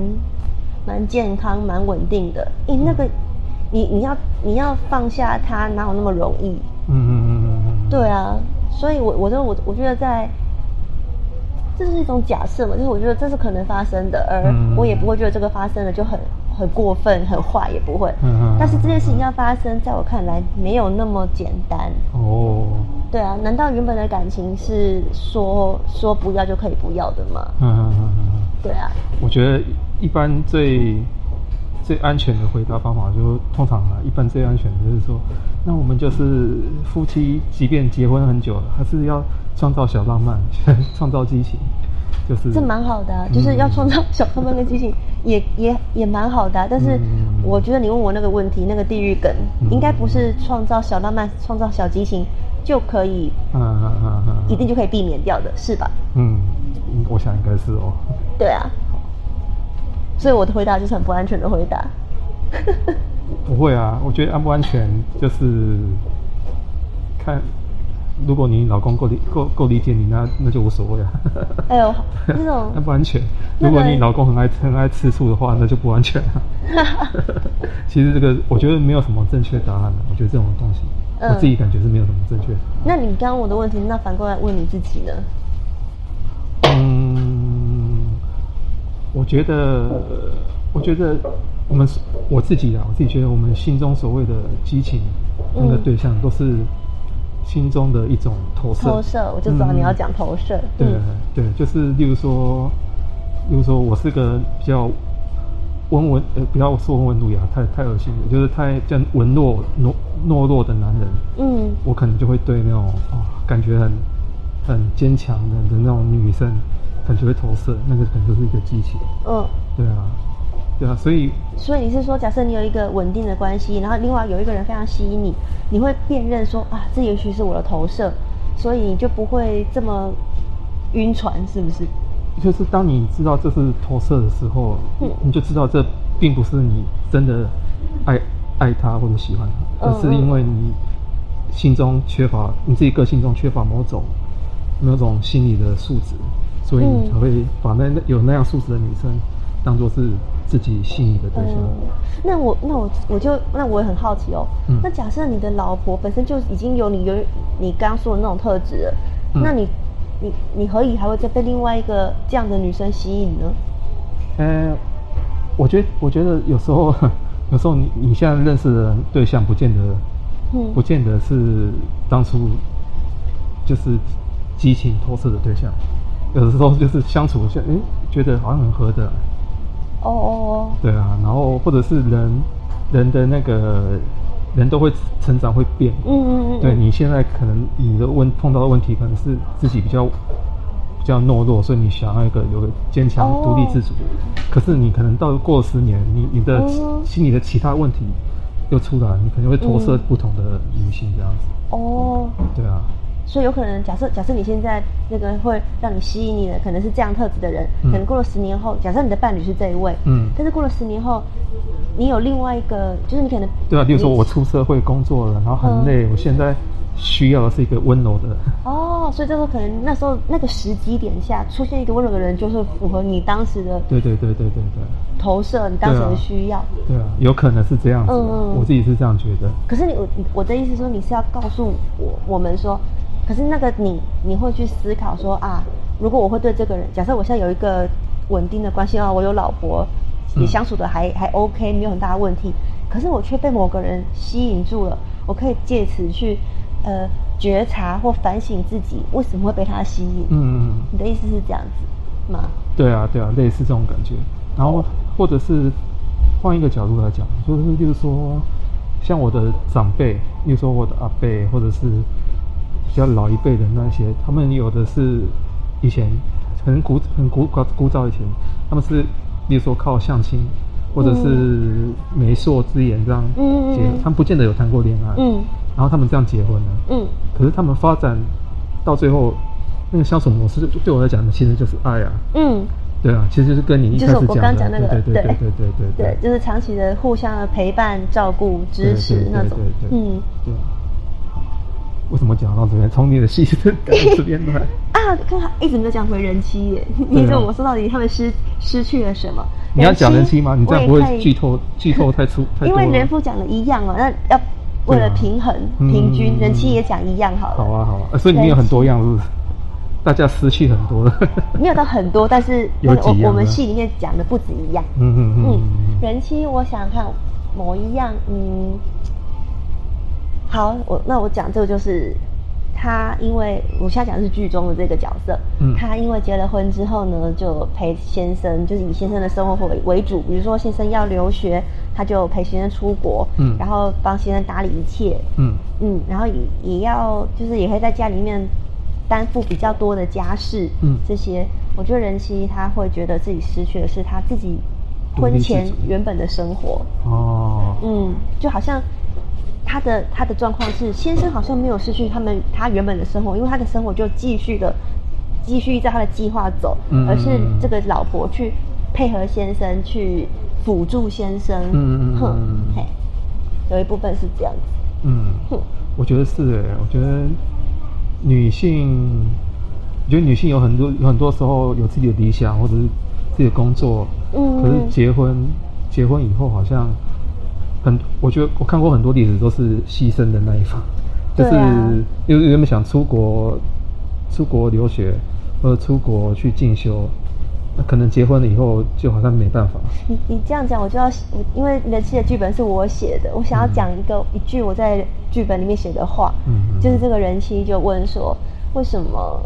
蛮健康、蛮稳定的，诶，那个你你要你要放下他哪有那么容易？嗯嗯嗯嗯嗯，对啊，所以我我就我我觉得在，这是一种假设嘛，就是我觉得这是可能发生的，而我也不会觉得这个发生了就很。很过分，很坏也不会。嗯，但是这件事情要发生，在我看来没有那么简单。哦。对啊，难道原本的感情是说说不要就可以不要的吗？嗯嗯嗯嗯。对啊。我觉得一般最最安全的回答方法，就通常啊，一般最安全的就是说，那我们就是夫妻，即便结婚很久了，还是要创造小浪漫，[LAUGHS] 创造激情。就是这蛮好的，啊，就是要创造小浪漫跟激情，嗯，也也也蛮好的，啊。但是我觉得你问我那个问题，那个地狱梗，嗯，应该不是创造小浪漫，创造小激情就可以，嗯嗯嗯嗯，一定就可以避免掉的，是吧？嗯，我想应该是哦。对啊，所以我的回答就是很不安全的回答。[LAUGHS] 不会啊，我觉得安不安全就是看。如果你老公够理够够理解你，那那就无所谓啊。哎呦，[LAUGHS] 那种那不安全。如果你老公很爱很爱吃醋的话，那就不安全了。[LAUGHS] 其实这个我觉得没有什么正确答案的。我觉得这种东西，我自己感觉是没有什么正确。那你刚刚我的问题，那反过来问你自己呢？嗯，我觉得，我觉得我们我自己啊，我自己觉得我们心中所谓的激情那个对象都是。心中的一种投射，投射，我就知道你要讲投射。对对，就是例如说，例如说我是个比较温文呃，不要说温文儒雅，太太恶心了，就是太这样文弱懦懦弱的男人。嗯，我可能就会对那种啊、哦，感觉很很坚强的的那种女生，感觉会投射，那个可能就是一个激情。嗯，对啊。对啊，所以所以你是说，假设你有一个稳定的关系，然后另外有一个人非常吸引你，你会辨认说啊，这也许是我的投射，所以你就不会这么晕船，是不是？就是当你知道这是投射的时候，嗯，你就知道这并不是你真的爱爱他或者喜欢他，而是因为你心中缺乏你自己个性中缺乏某种某种心理的素质，所以你才会把那有那样素质的女生当做是。自己心仪的对象。嗯，那我那我我就那我也很好奇哦。嗯，那假设你的老婆本身就已经有你有你刚刚说的那种特质那你你你何以还会再被另外一个这样的女生吸引呢？呃，我觉得我觉得有时候有时候你你现在认识的对象不见得，嗯，不见得是当初就是激情投射的对象，有的时候就是相处下，哎，觉得好像很合得来。哦哦哦，对啊，然后或者是人，人的那个人都会成长会变，嗯嗯嗯，对，你现在可能你的问碰到的问题可能是自己比较比较懦弱，所以你想要一个有个坚强独立自主，可是你可能到过十年，你你的心里的其他问题又出来，你可能会投射不同的女性这样子。哦，对啊。所以有可能假设，假设你现在那个会让你吸引你的，可能是这样特质的人，嗯、可能过了十年后，假设你的伴侣是这一位，嗯，但是过了十年后，你有另外一个，就是你可能对啊，比如说我出社会工作了，然后很累，嗯、我现在需要的是一个温柔的。哦，所以这时候可能那时候那个时机点下出现一个温柔的人，就是符合你当时的对对对对对对投射，你当时的需要。对啊，对啊，有可能是这样子，嗯，我自己是这样觉得。可是你我我的意思说，你是要告诉我我们说。可是那个你，你会去思考说啊，如果我会对这个人，假设我现在有一个稳定的关系啊，我有老婆，也相处的还、嗯、还 OK，没有很大的问题。可是我却被某个人吸引住了，我可以借此去呃觉察或反省自己为什么会被他吸引。嗯嗯。你的意思是这样子吗？对啊，对啊，类似这种感觉。然后或者是换一个角度来讲，就是就是说，像我的长辈，比如说我的阿伯，或者是比较老一辈的那些，他们有的是以前很古很古古古早以前，他们是比如说靠相亲，或者是媒妁之言这样结，嗯、他们不见得有谈过恋爱，嗯，然后他们这样结婚了，嗯，可是他们发展到最后。那个相处模式对我来讲呢，其实就是爱啊。嗯，对啊，其实就是跟你一开始讲的，就是我刚讲那个，对对对对对对对，就是长期的互相的陪伴、照顾、支持那种。嗯，对。为什么讲到这边？从你的戏这边来 [LAUGHS] 啊，刚好一直没有讲回人妻耶。你说我说到底他们失失去了什么？你要讲人妻吗？你这样不会剧透 [LAUGHS] 剧透太粗？因为人夫讲的一样哦，那要为了平衡平均，人妻也讲一样好了。好啊好啊，所以你有很多样，是不是？大家失去很多了，[LAUGHS] 没有到很多，但是我我们戏里面讲的不止一样。嗯嗯嗯。人妻，我想看某一样，嗯，好，我那我讲这个就是他，因为我现在讲的是剧中的这个角色，嗯，他因为结了婚之后呢，就陪先生，就是以先生的生活为为主，比如说先生要留学，他就陪先生出国，嗯，然后帮先生打理一切，嗯。嗯，然后也也要就是也会在家里面。担负比较多的家事，嗯，这些，我觉得人妻他会觉得自己失去的是他自己婚前原本的生活。哦，嗯，就好像他的他的状况是先生好像没有失去他们他原本的生活，因为他的生活就继续的继续在他的计划走，嗯，而是这个老婆去配合先生去辅助先生，嗯嗯哼，嘿，有一部分是这样子，嗯，哼，我觉得是诶，我觉得。女性，我觉得女性有很多有很多时候有自己的理想或者是自己的工作，嗯，可是结婚结婚以后好像很，我觉得我看过很多例子都是牺牲的那一方，就是有有没有想出国出国留学或者出国去进修，那可能结婚了以后就好像没办法。你你这样讲，我就要因为人妻的剧本是我写的，我想要讲一个、嗯、一句我在。剧本里面写的话，嗯嗯，就是这个人妻就问说，为什么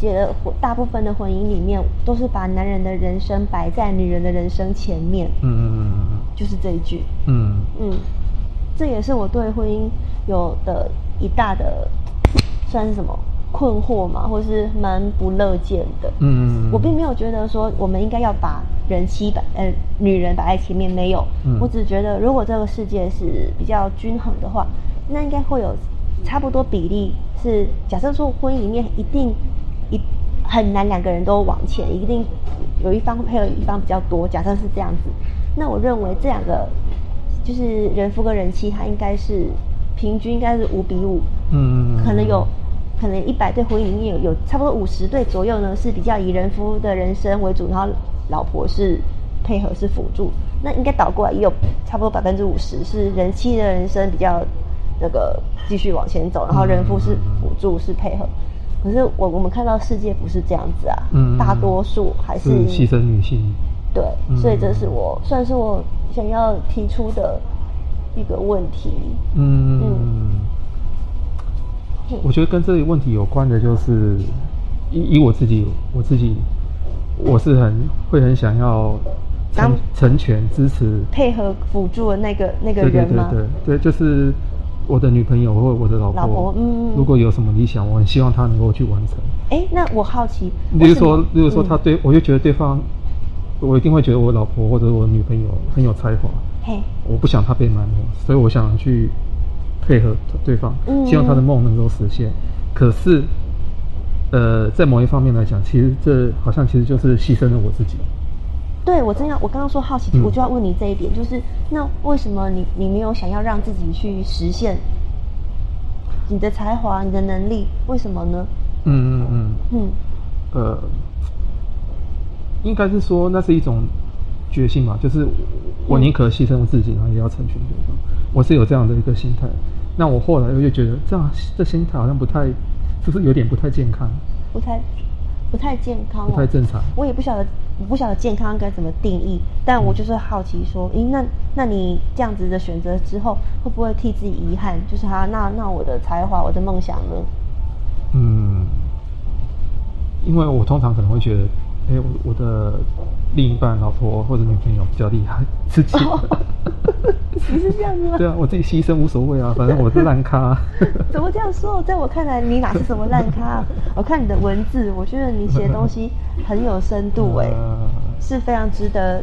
结了婚，大部分的婚姻里面都是把男人的人生摆在女人的人生前面？嗯嗯嗯嗯，就是这一句。嗯嗯，这也是我对婚姻有的一大的算是什么困惑嘛，或是蛮不乐见的。嗯嗯嗯，我并没有觉得说我们应该要把人妻摆呃女人摆在前面，没有。嗯，我只觉得如果这个世界是比较均衡的话。那应该会有差不多比例是，假设说婚姻里面一定一很难两个人都往前，一定有一方配合一方比较多。假设是这样子，那我认为这两个就是人夫跟人妻，他应该是平均应该是五比五。嗯，可能有可能一百对婚姻里面有有差不多五十对左右呢，是比较以人夫的人生为主，然后老婆是配合是辅助。那应该倒过来也有差不多百分之五十是人妻的人生比较。那个继续往前走，然后人夫是辅助，是配合。可是我我们看到世界不是这样子啊，嗯，大多数还是牺牲女性。对，所以这是我算是我想要提出的一个问题。嗯嗯，我觉得跟这个问题有关的，就是以以我自己，我自己我是很会很想要成成全支持配合辅助的那个那个人吗？对对对对，对，就是。我的女朋友或我的老婆，老婆，嗯，如果有什么理想，我很希望她能够去完成。哎，那我好奇，比如说，比如说，他对我就觉得对方，我一定会觉得我老婆或者我女朋友很有才华。嘿，我不想她被埋没，所以我想去配合对方，希望她的梦能够实现。可是，呃，在某一方面来讲，其实这好像其实就是牺牲了我自己。对，我真要，我刚刚说好奇，我就要问你这一点，嗯、就是那为什么你你没有想要让自己去实现你的才华、你的能力？为什么呢？嗯嗯嗯嗯，呃，应该是说那是一种决心嘛，就是我宁可牺牲我自己，然后也要成全对方。我是有这样的一个心态。那我后来我就觉得这样这心态好像不太，就是有点不太健康，不太。不太健康，不太正常。我也不晓得，我不晓得健康该怎么定义。但我就是好奇说，诶，那那你这样子的选择之后，会不会替自己遗憾？就是哈，那那我的才华，我的梦想呢？嗯，因为我通常可能会觉得，哎、欸，我我的另一半、老婆或者女朋友比较厉害，自己。你是这样子吗？对啊，我自己牺牲无所谓啊，反正我是烂咖。[LAUGHS] 怎么这样说？在我看来，你哪是什么烂咖？我看你的文字，我觉得你写的东西很有深度、欸，哎、[LAUGHS] 呃，是非常值得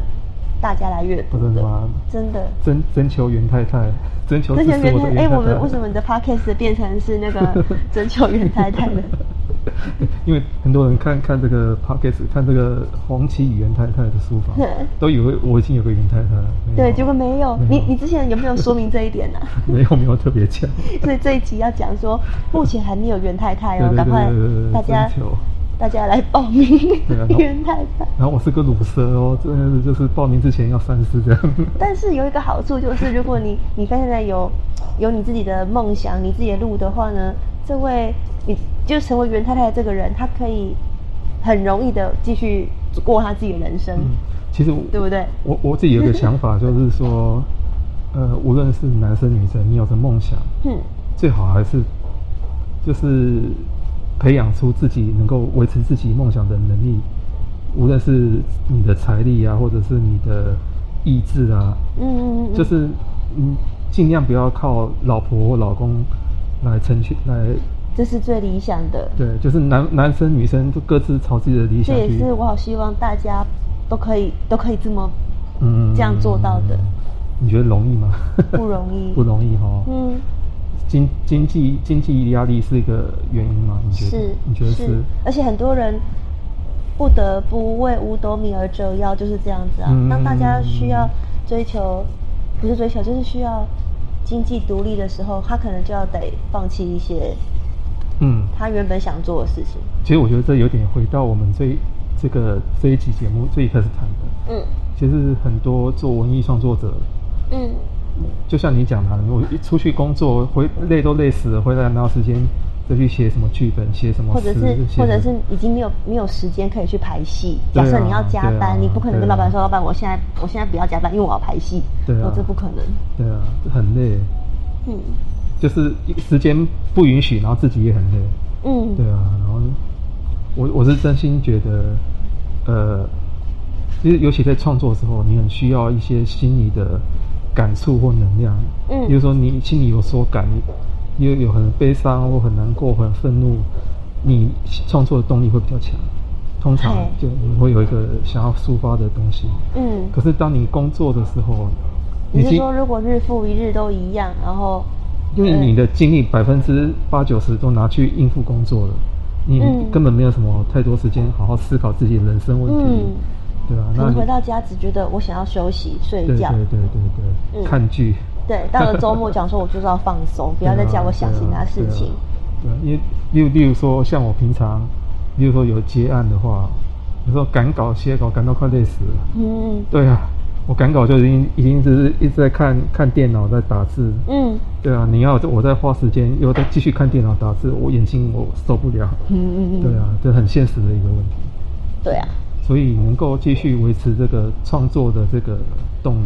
大家来阅读的。真的吗？真的。征征求袁太太，[LAUGHS] 征求。征求袁太太。哎，我们为什么你的 podcast 变成是那个 [LAUGHS] 征求袁太太的？[LAUGHS] 因为很多人看看这个 podcast 看这个黄綺与袁太太的书法，都以为我已经有个袁太太了。对，结果没有。没有你你之前有没有说明这一点呢、啊？没有，没有特别讲。所以这一集要讲说，目前还没有袁太太哦，赶快大家大家来报名袁太太。然后我是个鲁蛇哦，真的是就是报名之前要三思这样。[LAUGHS] 但是有一个好处就是，如果你你现在有有你自己的梦想，你自己的路的话呢，这位。你就成为袁太太这个人，他可以很容易的继续过他自己的人生。嗯、其实对不对？我我自己有个想法，就是说，呃，无论是男生女生，你有着梦想，嗯，最好还是就是培养出自己能够维持自己梦想的能力，无论是你的财力啊，或者是你的意志啊，嗯嗯嗯，就是嗯，尽量不要靠老婆或老公来成全来。这是最理想的。对，就是男男生女生都各自朝自己的理想。这也是我好希望大家都可以都可以这么嗯这样做到的。你觉得容易吗？不容易，[LAUGHS] 不容易哈。嗯。经经济经济压力是一个原因吗？你觉得？是。你觉得是？是。而且很多人不得不为五斗米而折腰，就是这样子啊。嗯。当大家需要追求，不是追求，就是需要经济独立的时候，他可能就要得放弃一些。嗯，他原本想做的事情，其实我觉得这有点回到我们这这个这一期节目最一开始谈的。嗯，其实很多做文艺创作者，嗯，就像你讲的，我一出去工作，回累都累死了，回来哪有时间再去写什么剧本，写什么，或者是或者是已经没有没有时间可以去排戏。假设你要加班，啊、你不可能跟老板说，啊、老板，我现在我现在不要加班，因为我要排戏。对啊，这不可能。对啊，很累。嗯。就是时间不允许，然后自己也很累。嗯，对啊，然后我我是真心觉得，呃，其实尤其在创作的时候，你很需要一些心理的感触或能量。嗯，比如说你心里有所感，有有很悲伤或很难过、很愤怒，你创作的动力会比较强。通常就你会有一个想要抒发的东西。嗯，可是当你工作的时候，你是说如果日复一日都一样，然后？因为你的精力百分之八九十都拿去应付工作了，你根本没有什么太多时间好好思考自己的人生问题，嗯、对啊，那你回到家只觉得我想要休息睡觉，对对对对对，嗯、看剧。对，到了周末讲说我就是要放松，不要再叫我想 [LAUGHS] 其他事情。对，因为例如例如说像我平常，例如说有接案的话，有时候赶稿写稿赶到快累死了。嗯，对啊。我赶稿就已经已经只是一直在看看电脑在打字，嗯，对啊，你要我再花时间又再继续看电脑打字，我眼睛我受不了，嗯嗯嗯，对啊，这很现实的一个问题，对啊，所以能够继续维持这个创作的这个动能，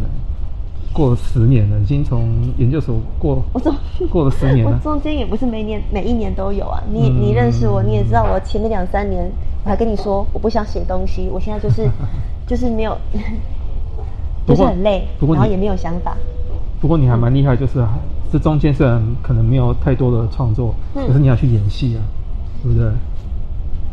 过了十年了，已经从研究所过，我说过了十年了，[LAUGHS] 我中间也不是每年每一年都有啊，你你认识我，你也知道我前面两三年我还跟你说我不想写东西，我现在就是 [LAUGHS] 就是没有。[LAUGHS] 就是很累，然后也没有想法。不过你还蛮厉害，就是这中间虽然可能没有太多的创作，嗯、可是你要去演戏啊，对不对？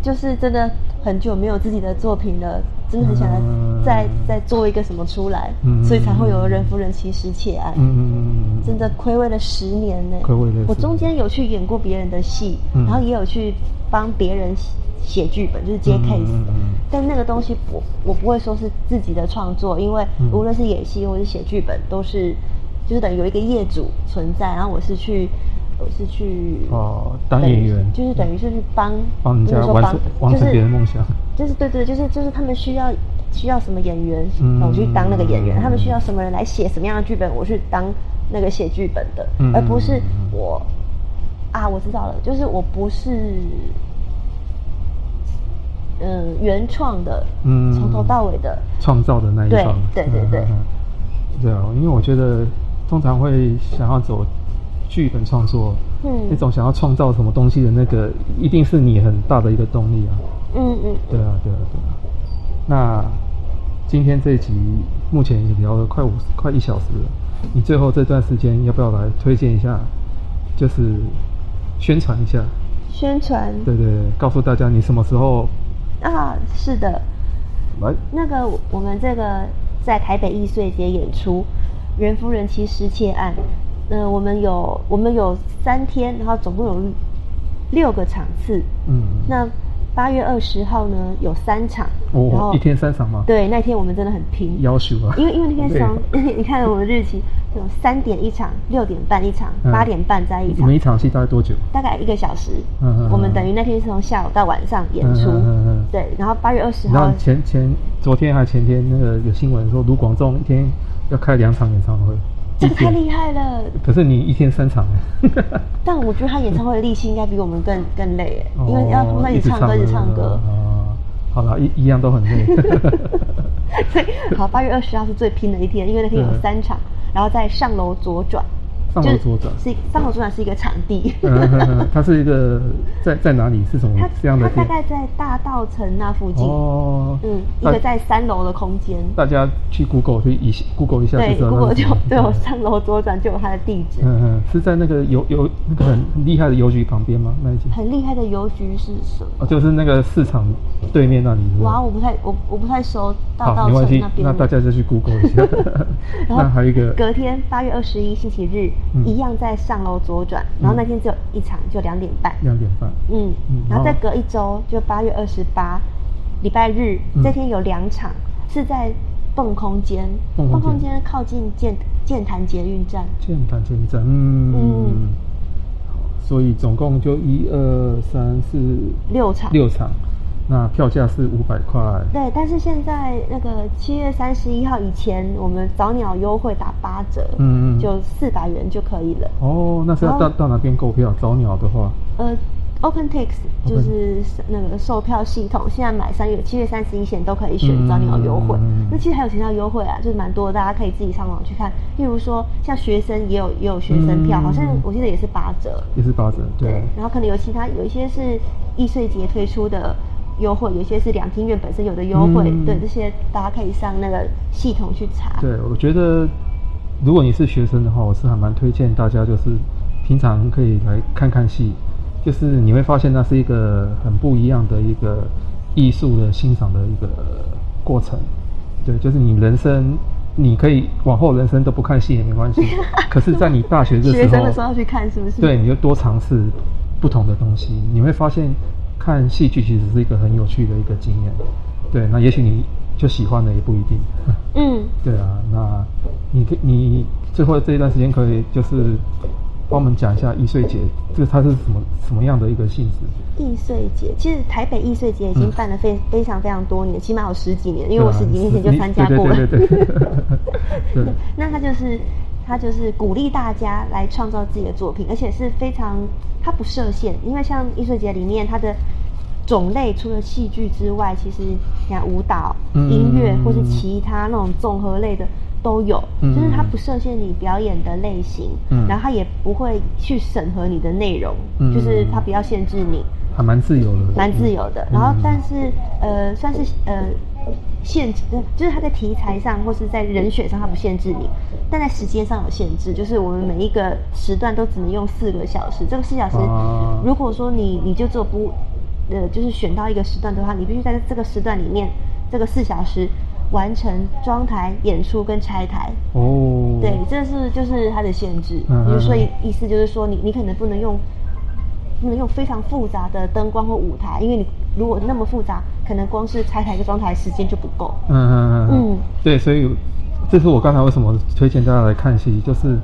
就是真的很久没有自己的作品了，真的很想来再、嗯、再做一个什么出来，嗯、所以才会有人夫人其实且爱。嗯嗯嗯，真的睽违了十年呢。睽违了。我中间有去演过别人的戏，嗯、然后也有去帮别人。写剧本就是接 case，嗯嗯嗯嗯，但那个东西我我不会说是自己的创作，因为无论是演戏或是写剧本，都是就是等于有一个业主存在，然后我是去我是去哦当演员，就是等于是去帮帮人家完成完成别人梦想，就是对对，就是就是他们需要需要什么演员，嗯、我去当那个演员；嗯、他们需要什么人来写什么样的剧本，我去当那个写剧本的，嗯、而不是我啊，我知道了，就是我不是。嗯，原创的，嗯，从头到尾的创造的那一方，对对对。对，对啊，因为我觉得通常会想要走剧本创作，嗯，那种想要创造什么东西的那个，一定是你很大的一个动力啊，嗯嗯，对啊对啊对啊，那今天这一集目前也聊了快五快一小时了，你最后这段时间要不要来推荐一下？就是宣传一下。宣传。对对对，告诉大家你什么时候。啊，是的。来。那个我们这个在台北艺穗节演出《袁夫人妻失窃案》，呃，我们有我们有三天，然后总共有六个场次。嗯。那。八月二十号呢，有三场，哦，然后一天三场吗？对，那天我们真的很拼，要求啊，因为因为那天从 [LAUGHS] 你看我们的日期，有三点一场，六点半一场，八点半再一场。每一场戏大概多久？大概一个小时。嗯嗯。我们等于那天是从下午到晚上演出。嗯嗯嗯。对，然后八月二十号。然后前前昨天还前天那个有新闻说卢广仲一天要开两场演唱会。这个太厉害了！可是你一天三场但我觉得他演唱会的力气应该比我们更更累哎，因为要他们一直唱歌，一直唱歌。哦，好了，一一样都很累。[LAUGHS] 所以，好，八月二十号是最拼的一天，因为那天有三场，然后在上楼左转。上楼左转是上楼左转是一个场地，它是一个在在哪里？是什么这样的？它大概在大道城那附近哦，嗯，一个在三楼的空间。大家去 Google 去一 Google 一下，对，Google 就对我上楼左转就有它的地址。嗯嗯，是在那个邮邮那个很厉害的邮局旁边吗？那一间很厉害的邮局是什么？哦，就是那个市场对面那里。哇，我不太我我不太熟大稻埕那边，那大家就去 Google 一下。[LAUGHS] [LAUGHS] 那还有一个隔天八月二十一星期日，一样在。上楼左转，然后那天只有一场，就两点半。两点半。嗯，然后再隔一周，就八月二十八，礼拜日这天有两场，是在蹦空间。蹦空间靠近剑剑潭捷运站。剑潭捷运站，嗯嗯。所以总共就一二三四六场。六场。那票价是五百块，对，但是现在那个七月三十一号以前，我们早鸟优惠打八折，嗯嗯，就四百元就可以了。哦，那是要到到哪边购票？早鸟的话，呃，OpenTix 就是那个售票系统，现在买三月七月三十一前都可以选早鸟优惠。嗯、那其实还有其他优惠啊，就是蛮多的，大家可以自己上网去看。例如说，像学生也有也有学生票，嗯、好像我记得也是八折，也是八折，对，对。然后可能有其他有一些是易碎节推出的。优惠有些是两厅院本身有的优惠，嗯、对这些大家可以上那个系统去查。对，我觉得如果你是学生的话，我是还蛮推荐大家，就是平常可以来看看戏，就是你会发现那是一个很不一样的一个艺术的欣赏的一个过程。对，就是你人生你可以往后人生都不看戏也没关系，[LAUGHS] 可是在你大学的时候，学生的时候要去看是不是？对，你就多尝试不同的东西，你会发现。看戏剧其实是一个很有趣的一个经验，对，那也许你就喜欢的也不一定，嗯，[LAUGHS] 对啊，那你可你最后这一段时间可以就是帮我们讲一下易碎节，这个它是什么什么样的一个性质？易碎节其实台北易碎节已经办了非非常非常多年，起码有十几年，因为我十几年前就参加过了，对对对，对，[LAUGHS] [LAUGHS] 那它就是。他就是鼓励大家来创造自己的作品，而且是非常他不设限，因为像艺术节里面，它的种类除了戏剧之外，其实你看舞蹈、音乐或是其他那种综合类的都有，就是他不设限你表演的类型，然后他也不会去审核你的内容，就是他不要限制你，还蛮自由的，蛮自由的。然后但是呃，算是呃。限制，就是它在题材上或是在人选上，它不限制你，但在时间上有限制，就是我们每一个时段都只能用四个小时。这个四小时，如果说你你就做不，呃，就是选到一个时段的话，你必须在这个时段里面，这个四小时完成装台、演出跟拆台。哦，对，这是就是它的限制。比如说，意思就是说，你你可能不能用。不能用非常复杂的灯光或舞台，因为你如果那么复杂，可能光是拆台跟装台时间就不够。嗯嗯嗯嗯，对，所以这是我刚才为什么推荐大家来看戏，就是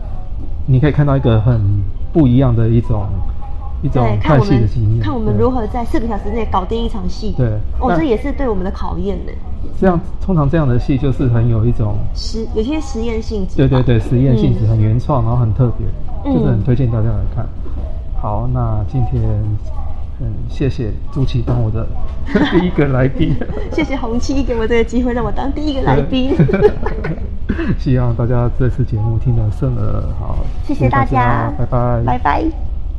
你可以看到一个很不一样的一种一种看戏的经验，看我们如何在四个小时内搞定一场戏。对，哦，这也是对我们的考验呢。这样通常这样的戏就是很有一种实有些实验性质。对对对，实验性质很原创，然后很特别，就是很推荐大家来看。好，那今天嗯，谢谢朱琪当我的 [LAUGHS] 第一个来宾，[LAUGHS] 谢谢红七给我这个机会让我当第一个来宾，[LAUGHS] 希望大家这次节目听得顺耳好，谢谢大家，拜拜，拜拜。